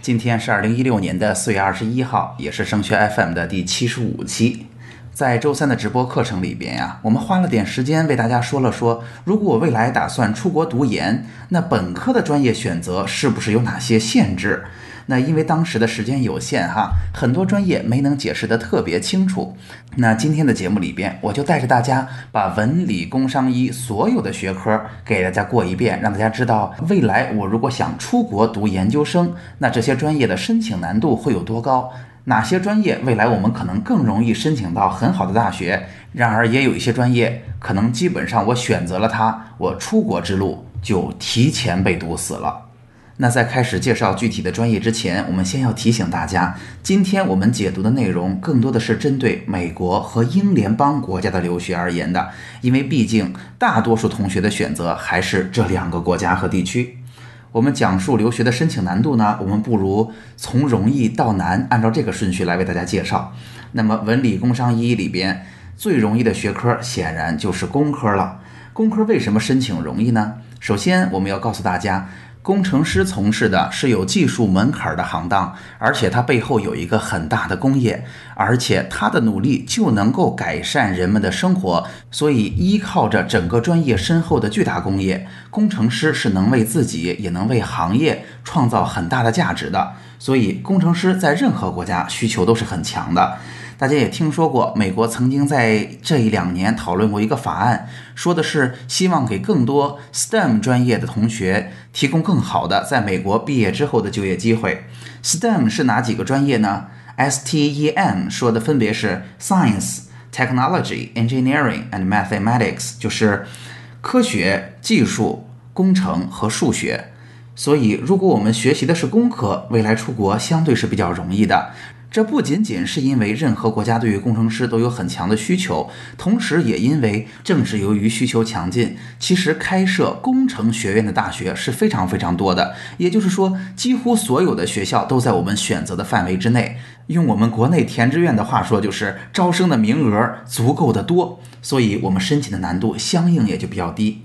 今天是二零一六年的四月二十一号，也是升学 FM 的第七十五期。在周三的直播课程里边呀，我们花了点时间为大家说了说，如果我未来打算出国读研，那本科的专业选择是不是有哪些限制？那因为当时的时间有限哈，很多专业没能解释得特别清楚。那今天的节目里边，我就带着大家把文理工商医所有的学科给大家过一遍，让大家知道未来我如果想出国读研究生，那这些专业的申请难度会有多高？哪些专业未来我们可能更容易申请到很好的大学？然而也有一些专业可能基本上我选择了它，我出国之路就提前被堵死了。那在开始介绍具体的专业之前，我们先要提醒大家，今天我们解读的内容更多的是针对美国和英联邦国家的留学而言的，因为毕竟大多数同学的选择还是这两个国家和地区。我们讲述留学的申请难度呢，我们不如从容易到难，按照这个顺序来为大家介绍。那么文理工商医里边最容易的学科，显然就是工科了。工科为什么申请容易呢？首先，我们要告诉大家。工程师从事的是有技术门槛的行当，而且它背后有一个很大的工业，而且他的努力就能够改善人们的生活。所以，依靠着整个专业深厚的巨大工业，工程师是能为自己也能为行业创造很大的价值的。所以，工程师在任何国家需求都是很强的。大家也听说过，美国曾经在这一两年讨论过一个法案，说的是希望给更多 STEM 专业的同学提供更好的在美国毕业之后的就业机会。STEM 是哪几个专业呢？STEM 说的分别是 Science、Technology、Engineering and Mathematics，就是科学、技术、工程和数学。所以，如果我们学习的是工科，未来出国相对是比较容易的。这不仅仅是因为任何国家对于工程师都有很强的需求，同时也因为正是由于需求强劲，其实开设工程学院的大学是非常非常多的。也就是说，几乎所有的学校都在我们选择的范围之内。用我们国内填志愿的话说，就是招生的名额足够的多，所以我们申请的难度相应也就比较低。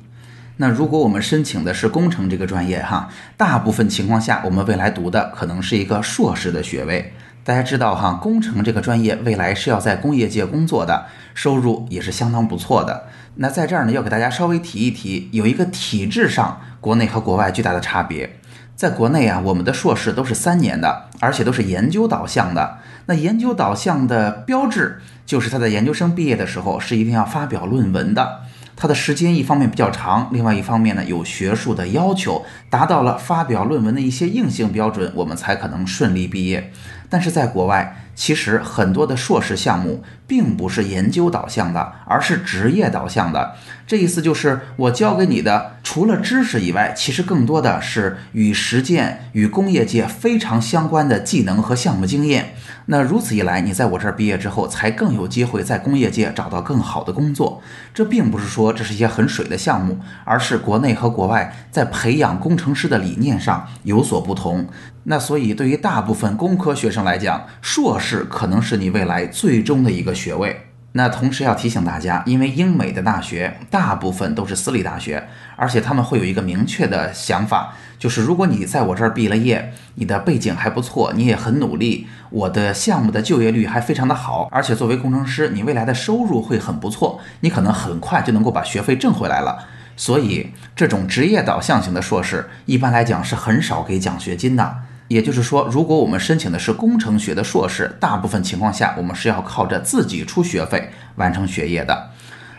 那如果我们申请的是工程这个专业，哈，大部分情况下，我们未来读的可能是一个硕士的学位。大家知道哈，工程这个专业未来是要在工业界工作的，收入也是相当不错的。那在这儿呢，要给大家稍微提一提，有一个体制上国内和国外巨大的差别。在国内啊，我们的硕士都是三年的，而且都是研究导向的。那研究导向的标志就是他在研究生毕业的时候是一定要发表论文的。它的时间一方面比较长，另外一方面呢有学术的要求，达到了发表论文的一些硬性标准，我们才可能顺利毕业。但是在国外，其实很多的硕士项目并不是研究导向的，而是职业导向的。这意思就是我教给你的，除了知识以外，其实更多的是与实践、与工业界非常相关的技能和项目经验。那如此一来，你在我这儿毕业之后，才更有机会在工业界找到更好的工作。这并不是说这是一些很水的项目，而是国内和国外在培养工程师的理念上有所不同。那所以，对于大部分工科学生来讲，硕士可能是你未来最终的一个学位。那同时要提醒大家，因为英美的大学大部分都是私立大学，而且他们会有一个明确的想法，就是如果你在我这儿毕了业，你的背景还不错，你也很努力，我的项目的就业率还非常的好，而且作为工程师，你未来的收入会很不错，你可能很快就能够把学费挣回来了。所以，这种职业导向型的硕士，一般来讲是很少给奖学金的。也就是说，如果我们申请的是工程学的硕士，大部分情况下我们是要靠着自己出学费完成学业的。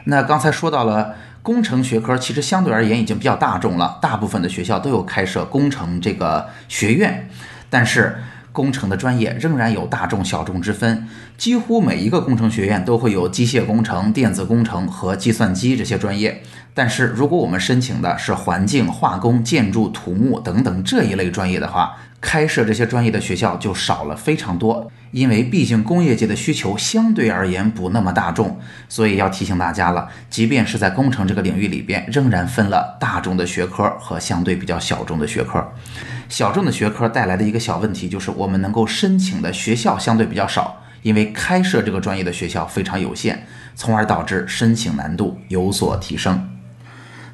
那刚才说到了工程学科，其实相对而言已经比较大众了，大部分的学校都有开设工程这个学院，但是。工程的专业仍然有大众小众之分，几乎每一个工程学院都会有机械工程、电子工程和计算机这些专业。但是，如果我们申请的是环境、化工、建筑、土木等等这一类专业的话，开设这些专业的学校就少了非常多。因为毕竟工业界的需求相对而言不那么大众，所以要提醒大家了。即便是在工程这个领域里边，仍然分了大众的学科和相对比较小众的学科。小众的学科带来的一个小问题就是，我们能够申请的学校相对比较少，因为开设这个专业的学校非常有限，从而导致申请难度有所提升。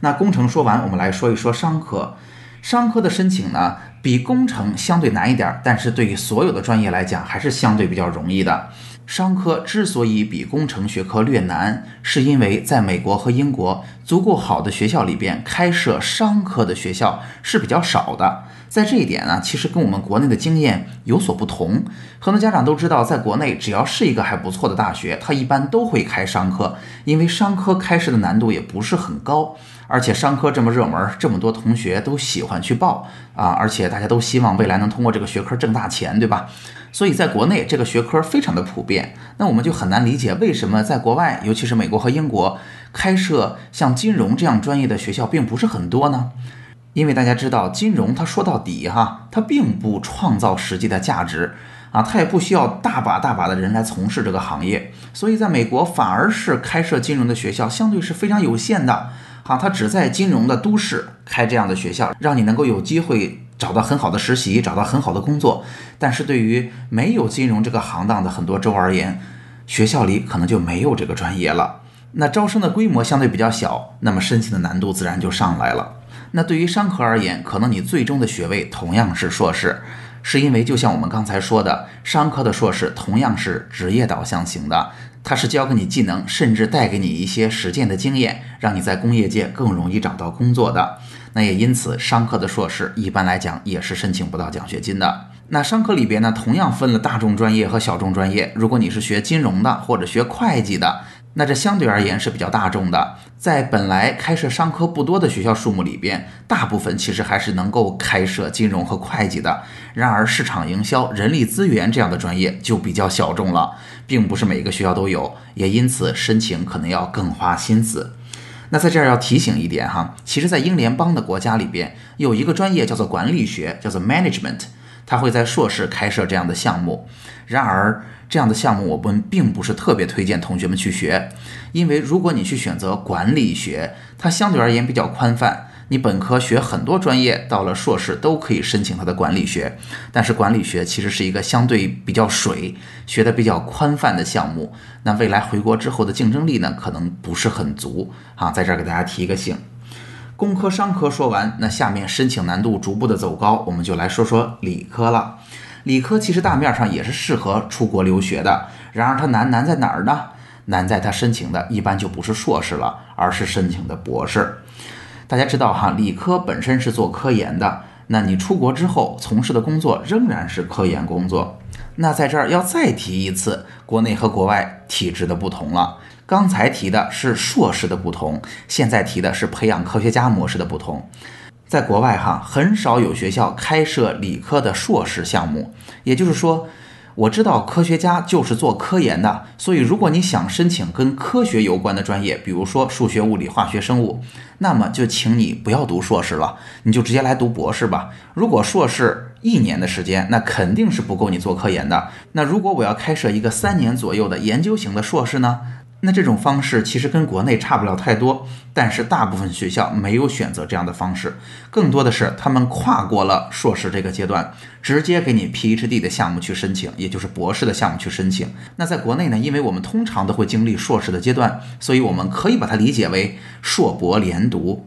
那工程说完，我们来说一说商科。商科的申请呢，比工程相对难一点，但是对于所有的专业来讲，还是相对比较容易的。商科之所以比工程学科略难，是因为在美国和英国，足够好的学校里边开设商科的学校是比较少的。在这一点呢，其实跟我们国内的经验有所不同。很多家长都知道，在国内只要是一个还不错的大学，它一般都会开商科，因为商科开设的难度也不是很高。而且商科这么热门，这么多同学都喜欢去报啊！而且大家都希望未来能通过这个学科挣大钱，对吧？所以在国内这个学科非常的普遍。那我们就很难理解为什么在国外，尤其是美国和英国，开设像金融这样专业的学校并不是很多呢？因为大家知道，金融它说到底哈，它并不创造实际的价值啊，它也不需要大把大把的人来从事这个行业。所以在美国反而是开设金融的学校相对是非常有限的。啊，他只在金融的都市开这样的学校，让你能够有机会找到很好的实习，找到很好的工作。但是对于没有金融这个行当的很多州而言，学校里可能就没有这个专业了。那招生的规模相对比较小，那么申请的难度自然就上来了。那对于商科而言，可能你最终的学位同样是硕士，是因为就像我们刚才说的，商科的硕士同样是职业导向型的。它是教给你技能，甚至带给你一些实践的经验，让你在工业界更容易找到工作的。那也因此，商科的硕士一般来讲也是申请不到奖学金的。那商科里边呢，同样分了大众专业和小众专业。如果你是学金融的或者学会计的。那这相对而言是比较大众的，在本来开设商科不多的学校数目里边，大部分其实还是能够开设金融和会计的。然而，市场营销、人力资源这样的专业就比较小众了，并不是每个学校都有，也因此申请可能要更花心思。那在这儿要提醒一点哈，其实，在英联邦的国家里边，有一个专业叫做管理学，叫做 management，他会在硕士开设这样的项目。然而，这样的项目我们并不是特别推荐同学们去学，因为如果你去选择管理学，它相对而言比较宽泛。你本科学很多专业，到了硕士都可以申请它的管理学。但是管理学其实是一个相对比较水、学的比较宽泛的项目。那未来回国之后的竞争力呢，可能不是很足啊。在这儿给大家提一个醒。工科、商科说完，那下面申请难度逐步的走高，我们就来说说理科了。理科其实大面上也是适合出国留学的，然而它难难在哪儿呢？难在它申请的一般就不是硕士了，而是申请的博士。大家知道哈，理科本身是做科研的，那你出国之后从事的工作仍然是科研工作。那在这儿要再提一次，国内和国外体制的不同了。刚才提的是硕士的不同，现在提的是培养科学家模式的不同。在国外哈，很少有学校开设理科的硕士项目。也就是说，我知道科学家就是做科研的，所以如果你想申请跟科学有关的专业，比如说数学、物理、化学、生物，那么就请你不要读硕士了，你就直接来读博士吧。如果硕士一年的时间，那肯定是不够你做科研的。那如果我要开设一个三年左右的研究型的硕士呢？那这种方式其实跟国内差不了太多，但是大部分学校没有选择这样的方式，更多的是他们跨过了硕士这个阶段，直接给你 PhD 的项目去申请，也就是博士的项目去申请。那在国内呢，因为我们通常都会经历硕士的阶段，所以我们可以把它理解为硕博连读。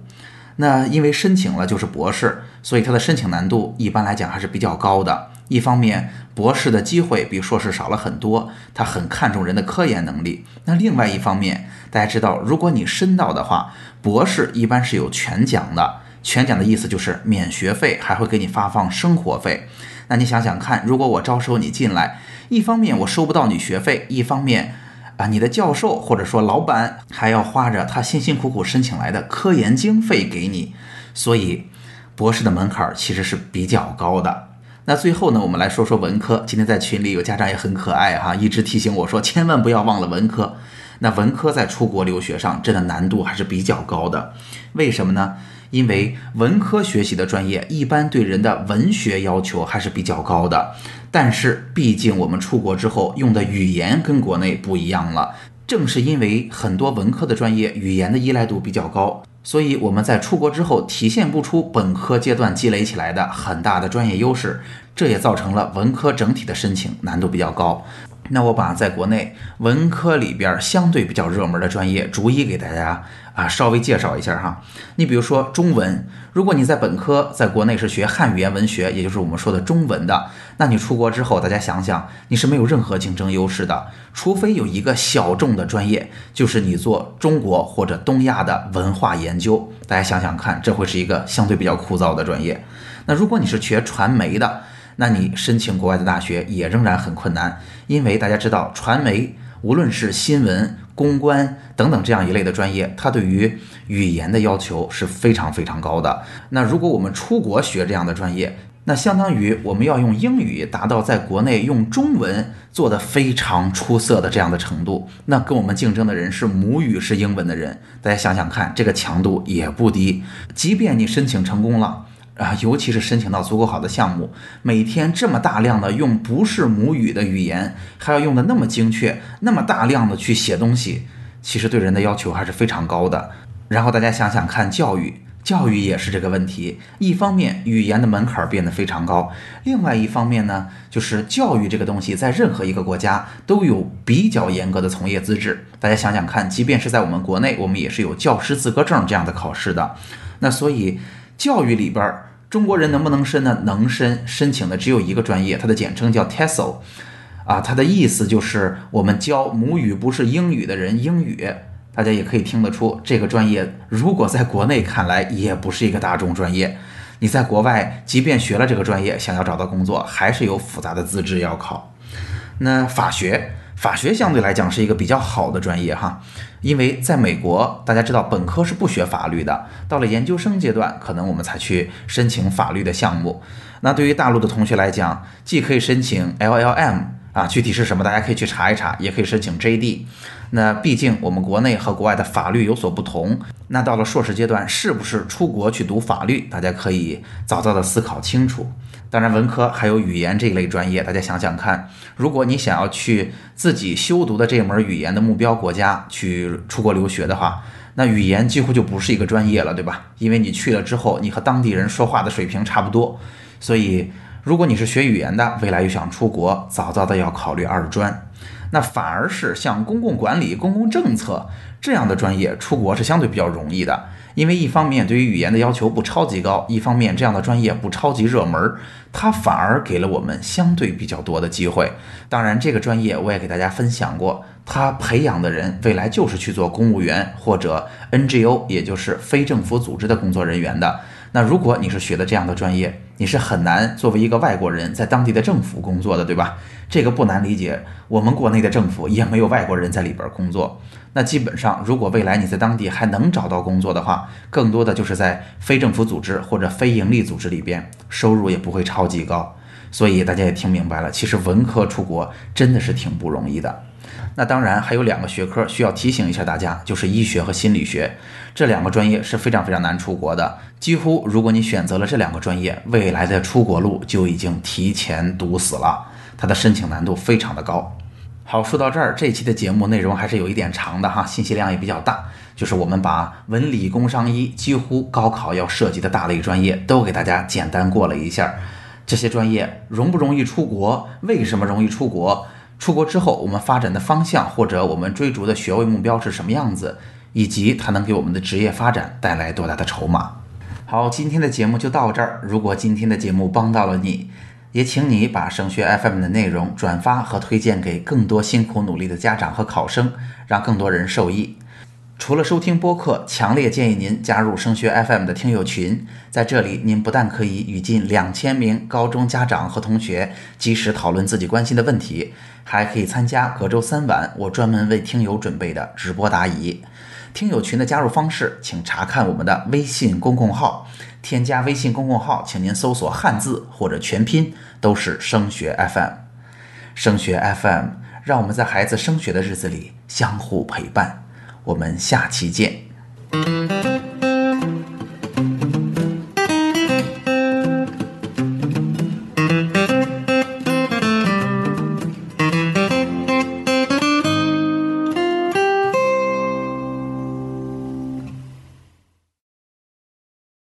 那因为申请了就是博士，所以它的申请难度一般来讲还是比较高的。一方面，博士的机会比硕士少了很多，他很看重人的科研能力。那另外一方面，大家知道，如果你申到的话，博士一般是有全奖的。全奖的意思就是免学费，还会给你发放生活费。那你想想看，如果我招收你进来，一方面我收不到你学费，一方面啊，你的教授或者说老板还要花着他辛辛苦苦申请来的科研经费给你，所以博士的门槛其实是比较高的。那最后呢，我们来说说文科。今天在群里有家长也很可爱哈，一直提醒我说，千万不要忘了文科。那文科在出国留学上真的难度还是比较高的，为什么呢？因为文科学习的专业一般对人的文学要求还是比较高的，但是毕竟我们出国之后用的语言跟国内不一样了。正是因为很多文科的专业语言的依赖度比较高，所以我们在出国之后体现不出本科阶段积累起来的很大的专业优势，这也造成了文科整体的申请难度比较高。那我把在国内文科里边相对比较热门的专业逐一给大家啊稍微介绍一下哈。你比如说中文，如果你在本科在国内是学汉语言文学，也就是我们说的中文的，那你出国之后，大家想想，你是没有任何竞争优势的，除非有一个小众的专业，就是你做中国或者东亚的文化研究。大家想想看，这会是一个相对比较枯燥的专业。那如果你是学传媒的，那你申请国外的大学也仍然很困难，因为大家知道，传媒无论是新闻、公关等等这样一类的专业，它对于语言的要求是非常非常高的。那如果我们出国学这样的专业，那相当于我们要用英语达到在国内用中文做的非常出色的这样的程度，那跟我们竞争的人是母语是英文的人，大家想想看，这个强度也不低。即便你申请成功了。啊，尤其是申请到足够好的项目，每天这么大量的用不是母语的语言，还要用的那么精确，那么大量的去写东西，其实对人的要求还是非常高的。然后大家想想看，教育，教育也是这个问题。一方面，语言的门槛变得非常高；另外一方面呢，就是教育这个东西，在任何一个国家都有比较严格的从业资质。大家想想看，即便是在我们国内，我们也是有教师资格证这样的考试的。那所以。教育里边，中国人能不能申呢？能申，申请的只有一个专业，它的简称叫 TESOL，啊，它的意思就是我们教母语不是英语的人英语。大家也可以听得出，这个专业如果在国内看来也不是一个大众专业。你在国外，即便学了这个专业，想要找到工作，还是有复杂的资质要考。那法学。法学相对来讲是一个比较好的专业哈，因为在美国，大家知道本科是不学法律的，到了研究生阶段，可能我们才去申请法律的项目。那对于大陆的同学来讲，既可以申请 LLM 啊，具体是什么，大家可以去查一查，也可以申请 JD。那毕竟我们国内和国外的法律有所不同，那到了硕士阶段，是不是出国去读法律，大家可以早早的思考清楚。当然，文科还有语言这一类专业，大家想想看，如果你想要去自己修读的这门语言的目标国家去出国留学的话，那语言几乎就不是一个专业了，对吧？因为你去了之后，你和当地人说话的水平差不多，所以如果你是学语言的，未来又想出国，早早的要考虑二专。那反而是像公共管理、公共政策这样的专业，出国是相对比较容易的。因为一方面对于语言的要求不超级高，一方面这样的专业不超级热门，它反而给了我们相对比较多的机会。当然，这个专业我也给大家分享过，它培养的人未来就是去做公务员或者 NGO，也就是非政府组织的工作人员的。那如果你是学的这样的专业，你是很难作为一个外国人在当地的政府工作的，对吧？这个不难理解，我们国内的政府也没有外国人在里边工作。那基本上，如果未来你在当地还能找到工作的话，更多的就是在非政府组织或者非营利组织里边，收入也不会超级高。所以大家也听明白了，其实文科出国真的是挺不容易的。那当然还有两个学科需要提醒一下大家，就是医学和心理学这两个专业是非常非常难出国的。几乎如果你选择了这两个专业，未来的出国路就已经提前堵死了，它的申请难度非常的高。好，说到这儿，这期的节目内容还是有一点长的哈，信息量也比较大。就是我们把文理工商医几乎高考要涉及的大类专业都给大家简单过了一下，这些专业容不容易出国？为什么容易出国？出国之后，我们发展的方向或者我们追逐的学位目标是什么样子，以及它能给我们的职业发展带来多大的筹码？好，今天的节目就到这儿。如果今天的节目帮到了你，也请你把升学 FM 的内容转发和推荐给更多辛苦努力的家长和考生，让更多人受益。除了收听播客，强烈建议您加入升学 FM 的听友群。在这里，您不但可以与近两千名高中家长和同学及时讨论自己关心的问题，还可以参加隔周三晚我专门为听友准备的直播答疑。听友群的加入方式，请查看我们的微信公共号。添加微信公共号，请您搜索汉字或者全拼，都是升学 FM。升学 FM，让我们在孩子升学的日子里相互陪伴。我们下期见。